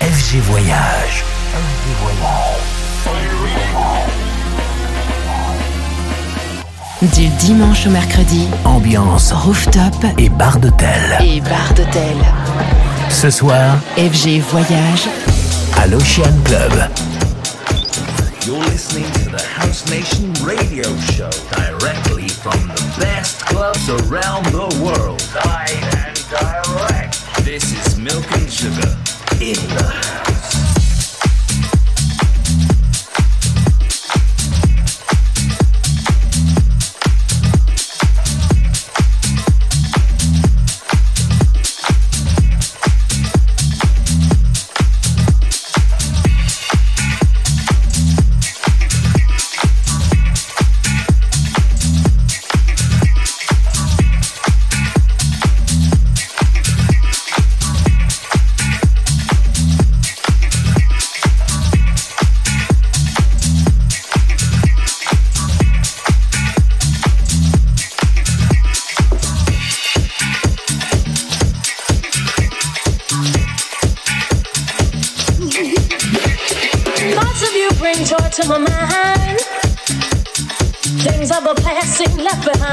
FG Voyage. FG Voyage. Du dimanche au mercredi, ambiance rooftop et bar d'hôtel. Et bar d'hôtel. Ce soir, FG Voyage à l'Ocean Club. You're listening to the House Nation radio show directly from the best clubs around the world. Live and direct. This is Milk and Sugar. in.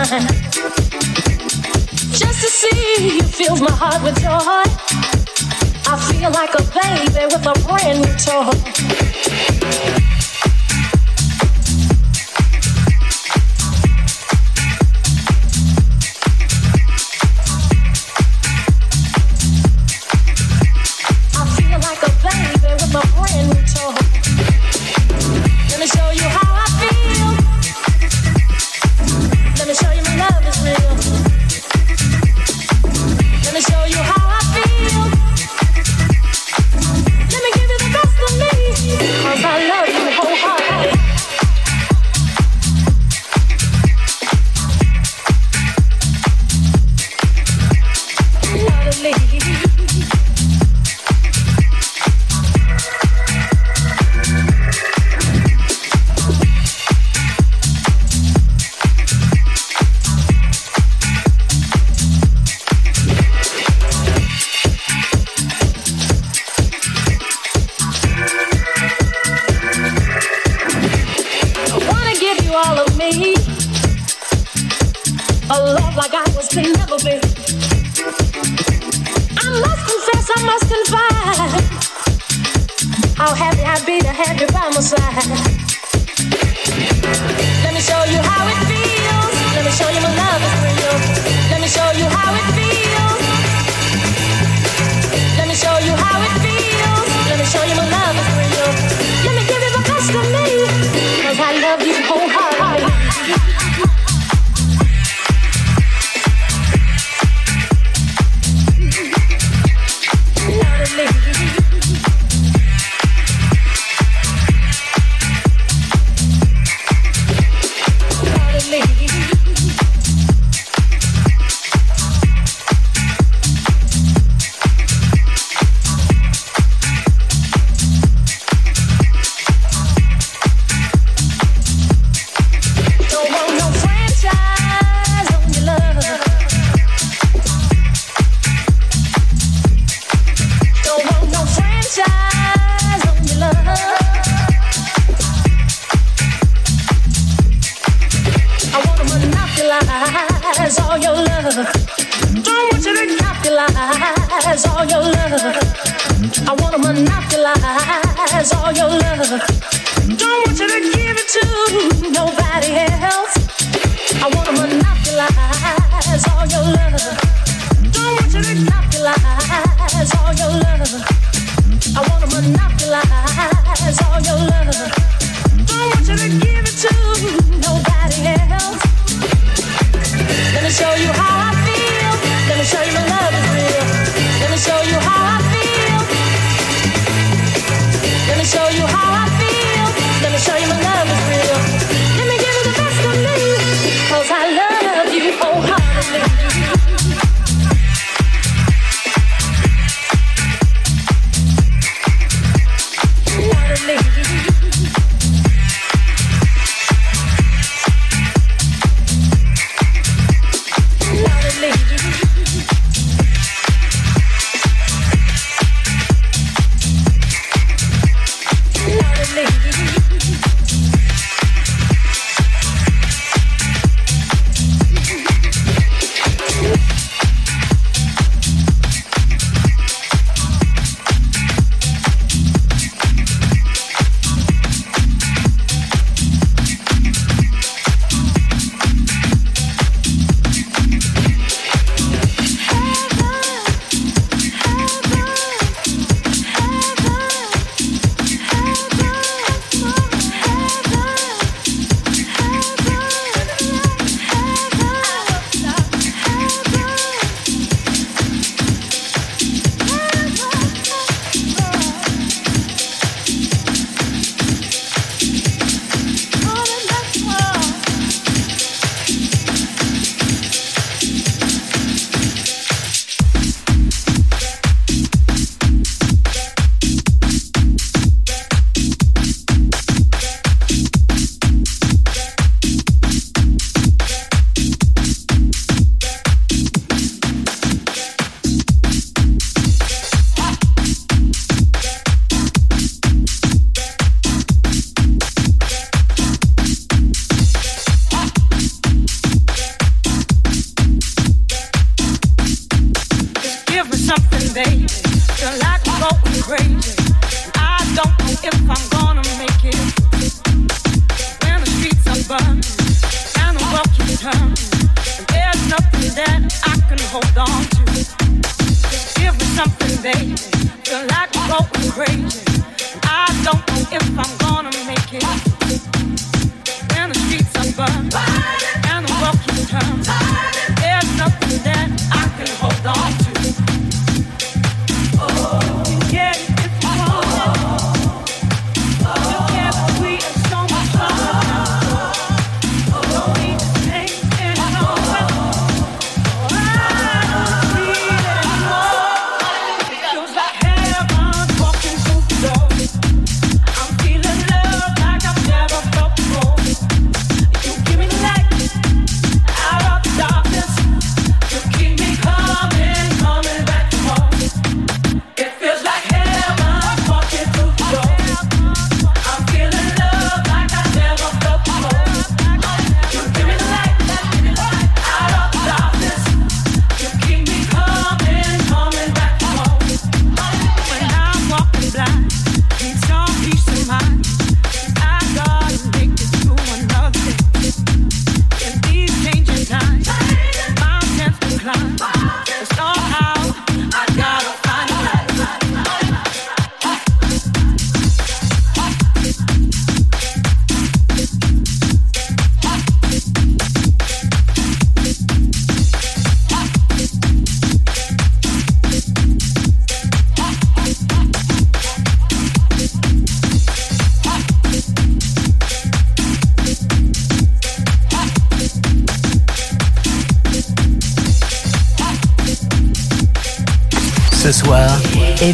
Just to see you fills my heart with joy. I feel like a baby with a brand new toy.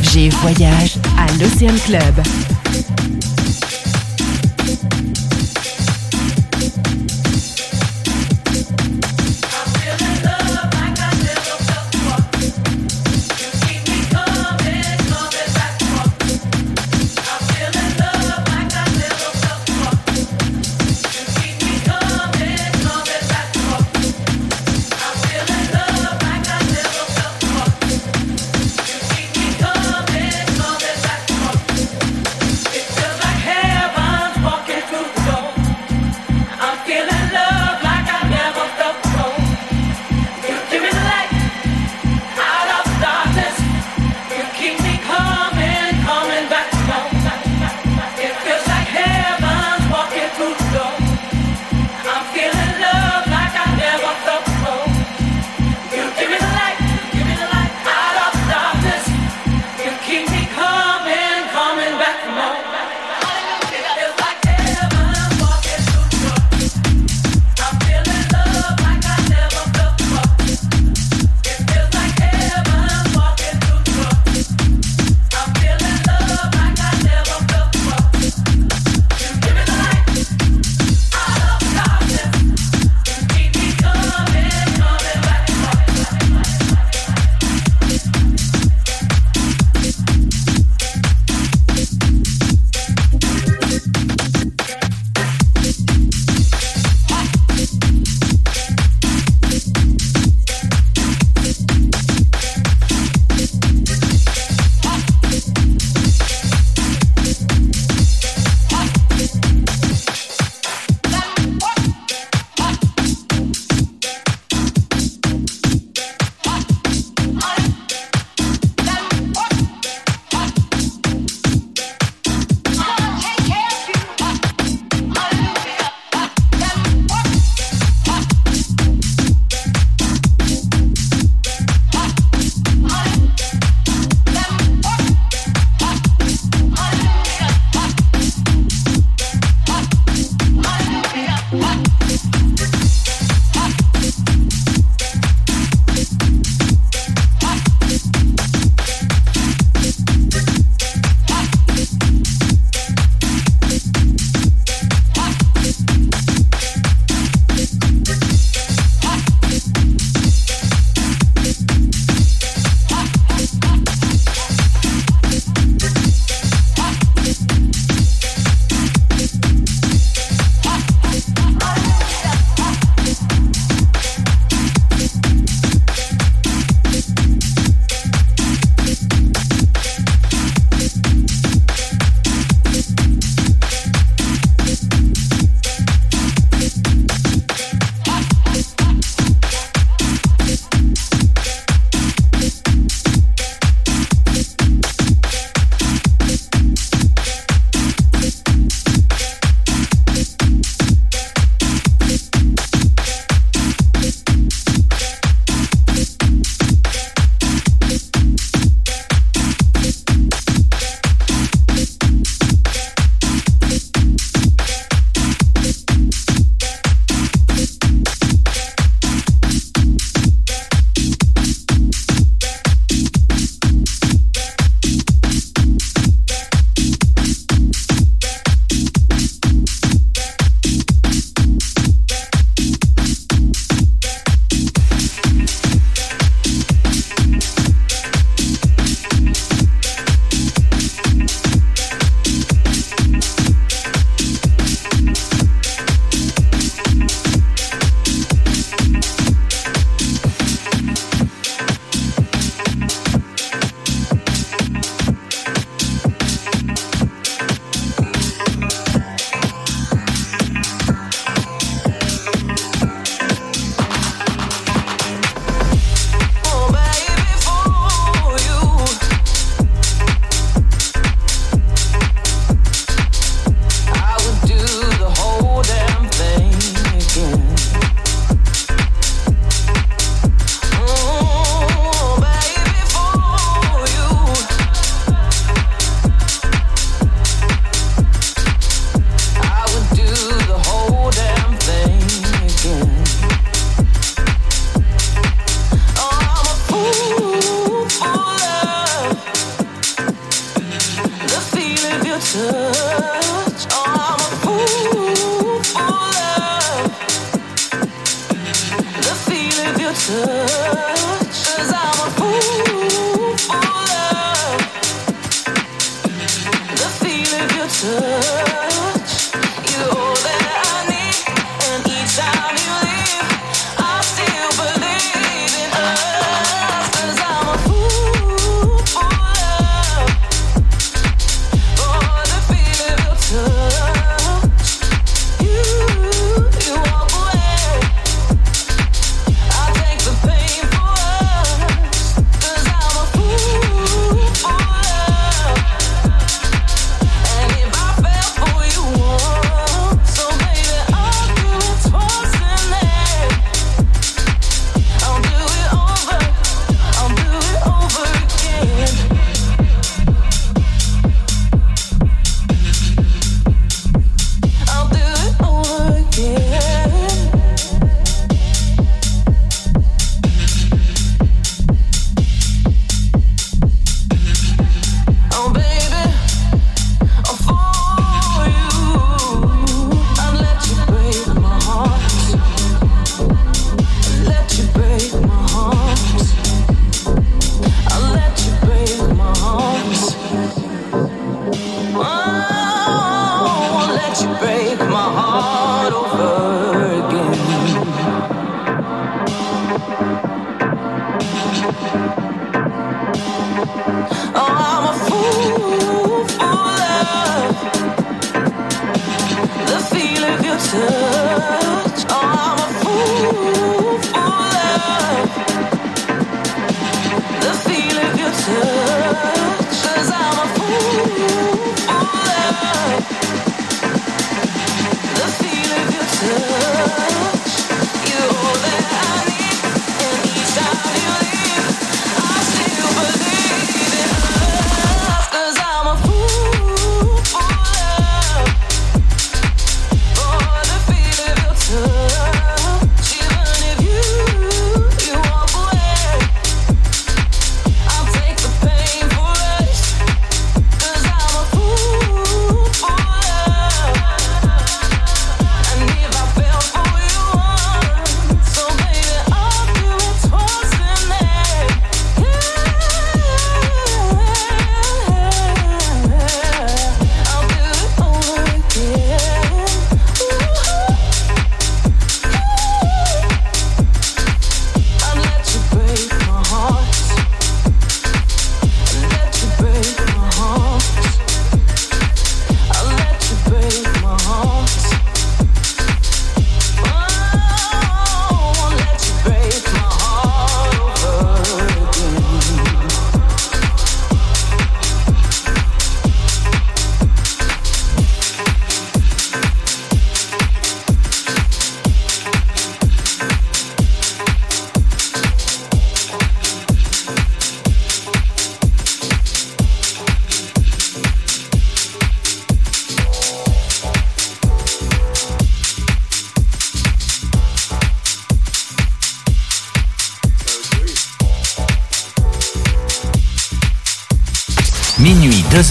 FG Voyage à l'Océan Club.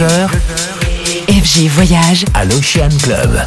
FG Voyage à l'Ocean Club.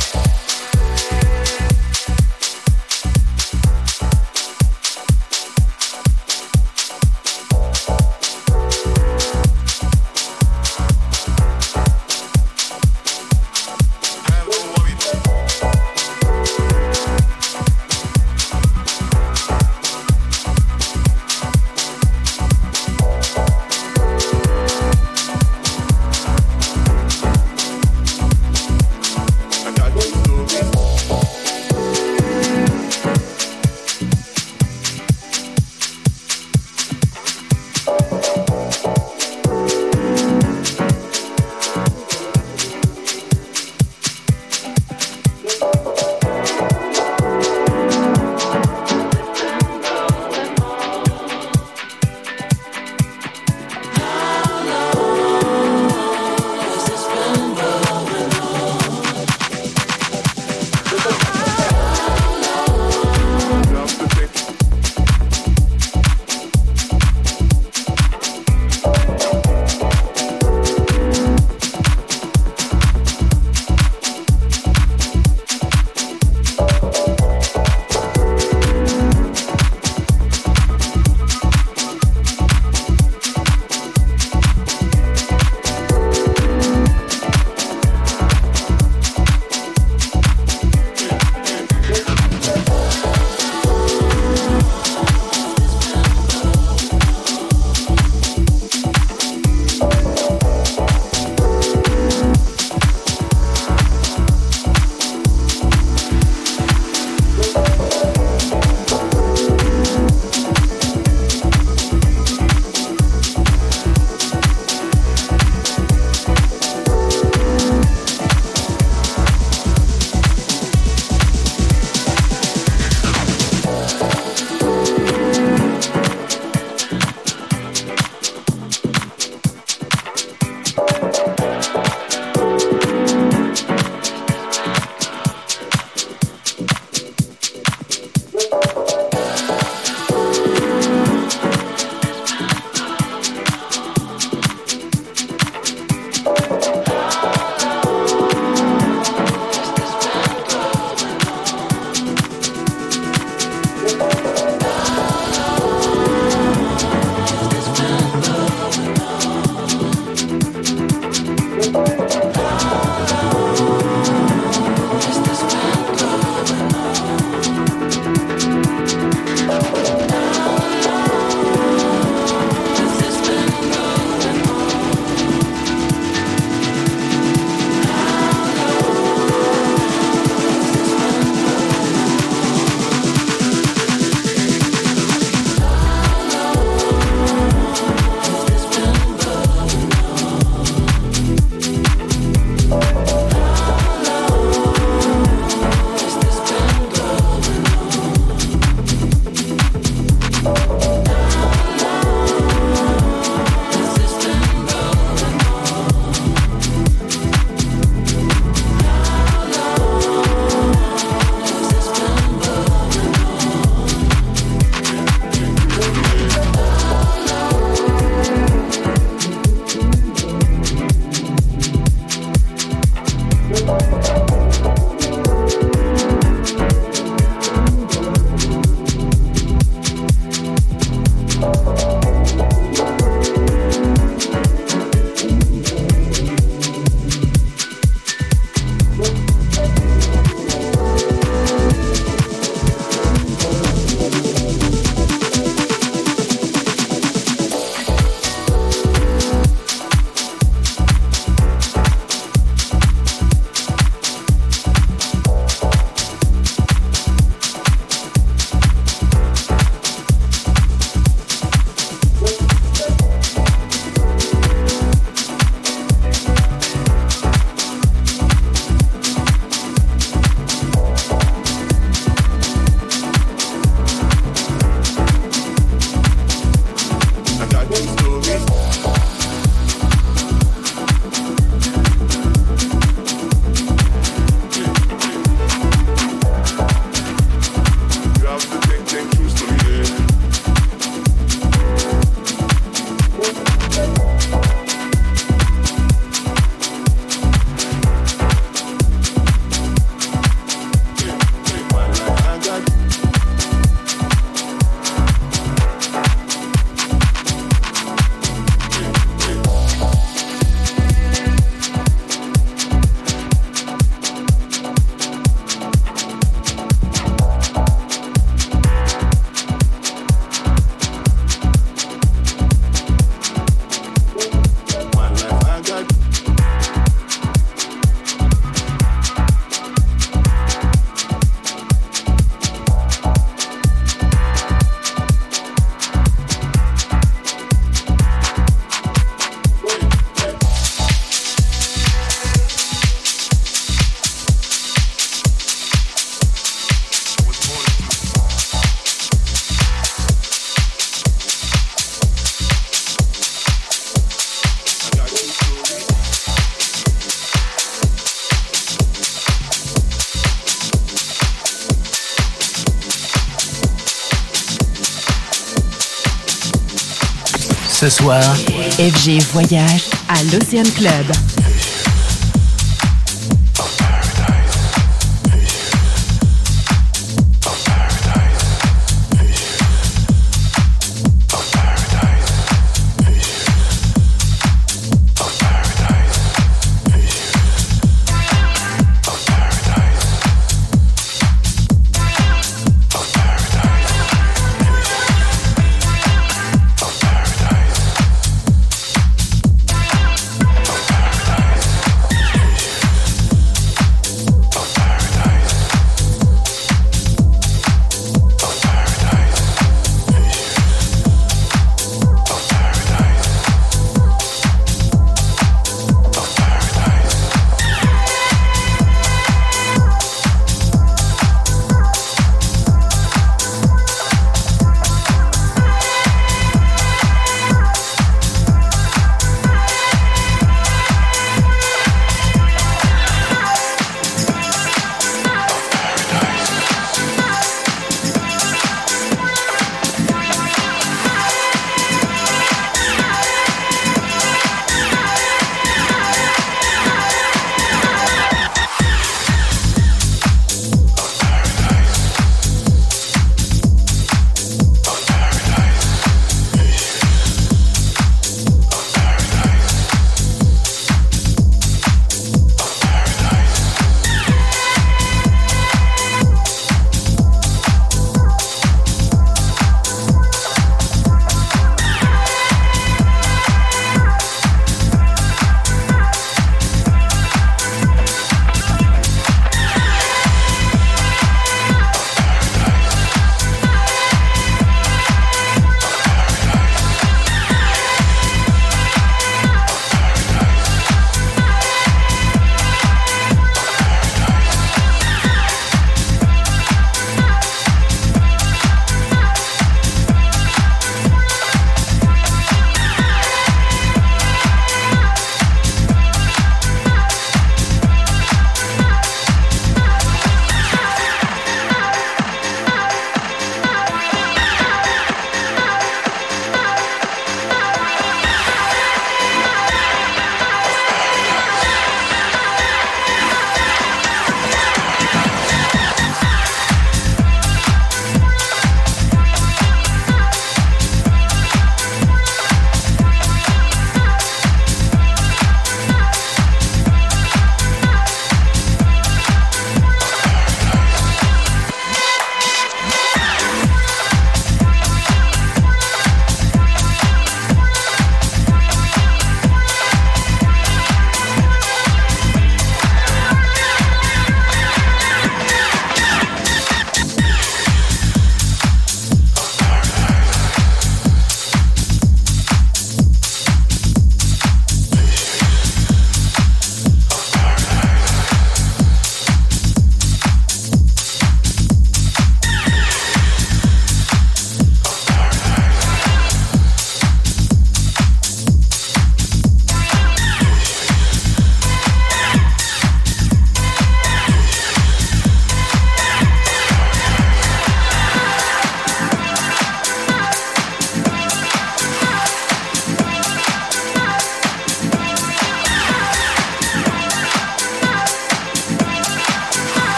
FG Voyage à l'Océan Club.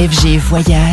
FG Voyage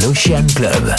l'Ocean Club.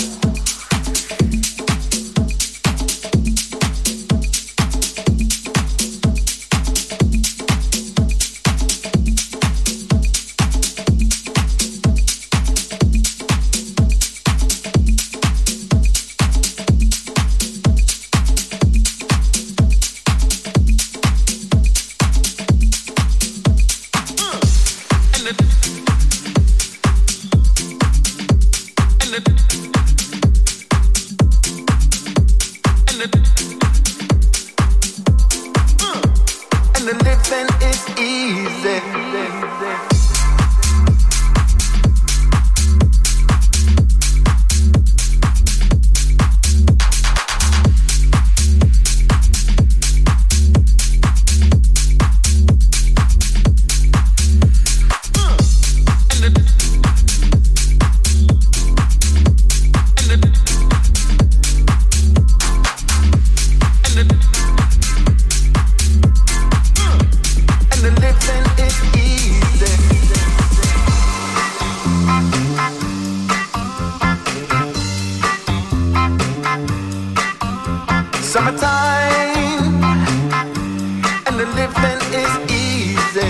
the living is easy.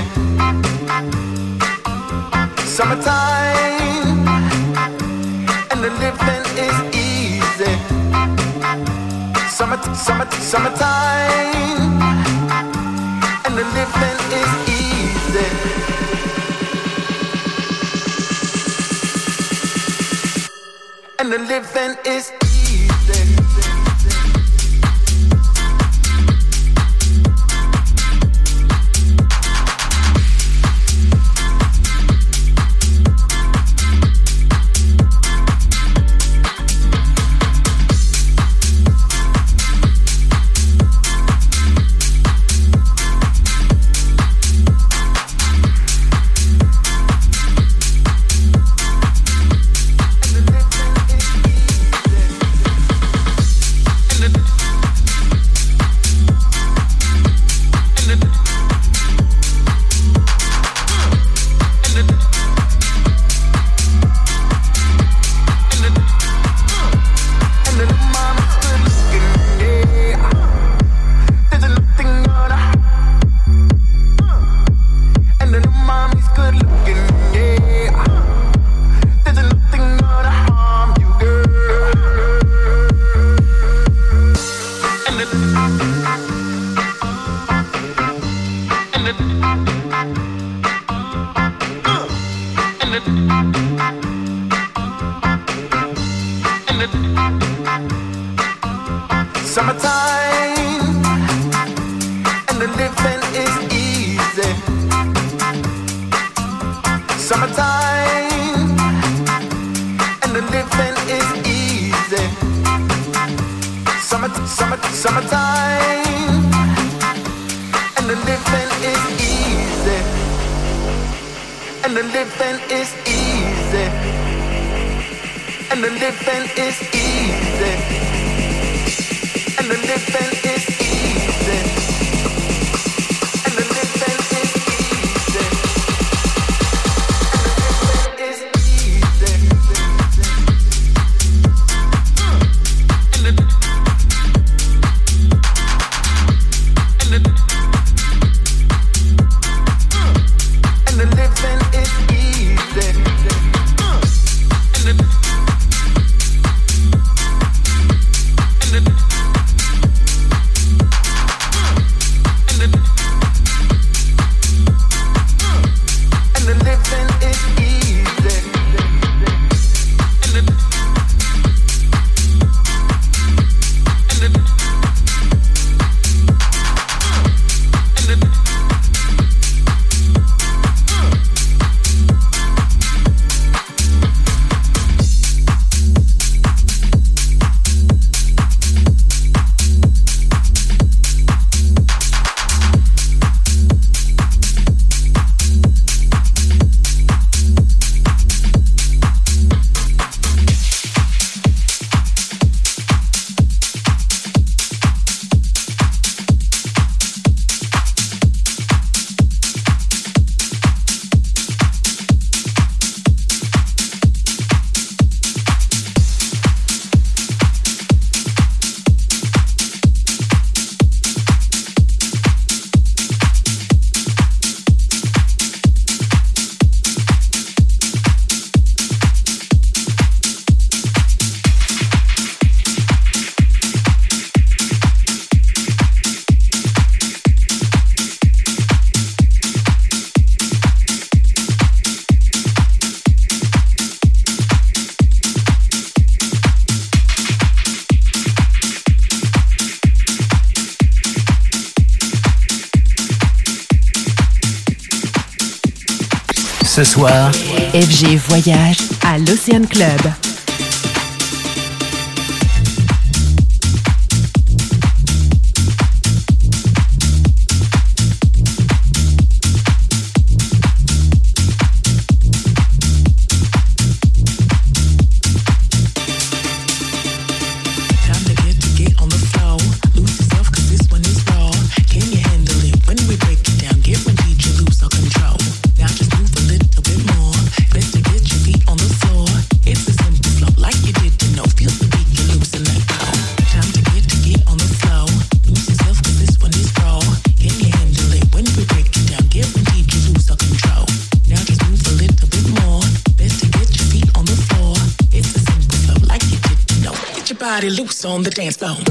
Summertime and the living is easy. Summer, summer, summertime and the living is easy. and the living is the living is easy. Summer, summer, summertime, and the living is easy. And the living is easy. And the living is easy. And the living. Ce soir, FG Voyage à l'Océan Club. On the dance floor.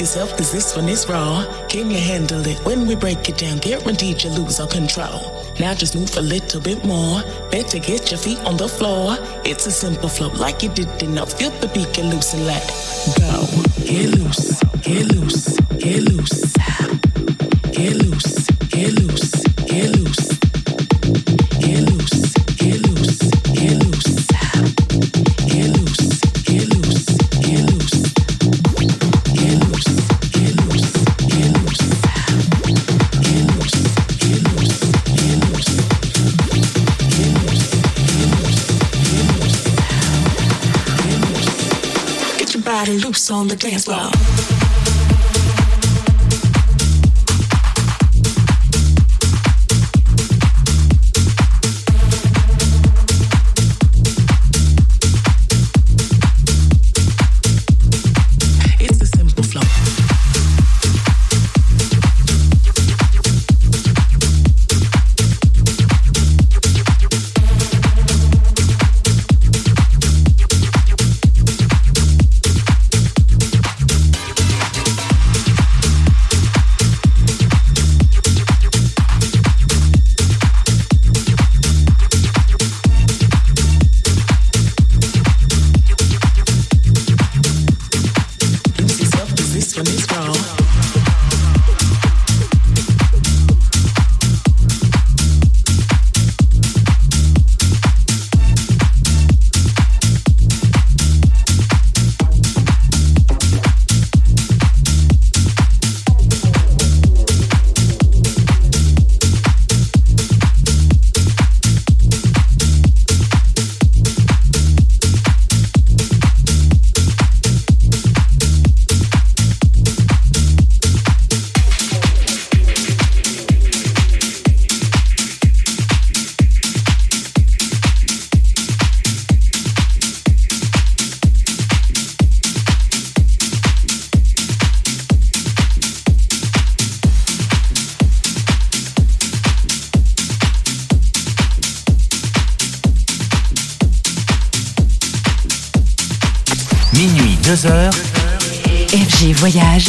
Yourself, cause this one is raw. Can you handle it? When we break it down, guaranteed you lose all control. Now just move a little bit more. Better get your feet on the floor. It's a simple flow, like you did enough. Feel the beat, get loose and let go. Get loose, get loose, get loose. Get loose, get loose, get loose. Get loose on the dance floor.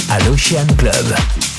À l'Ocean Club.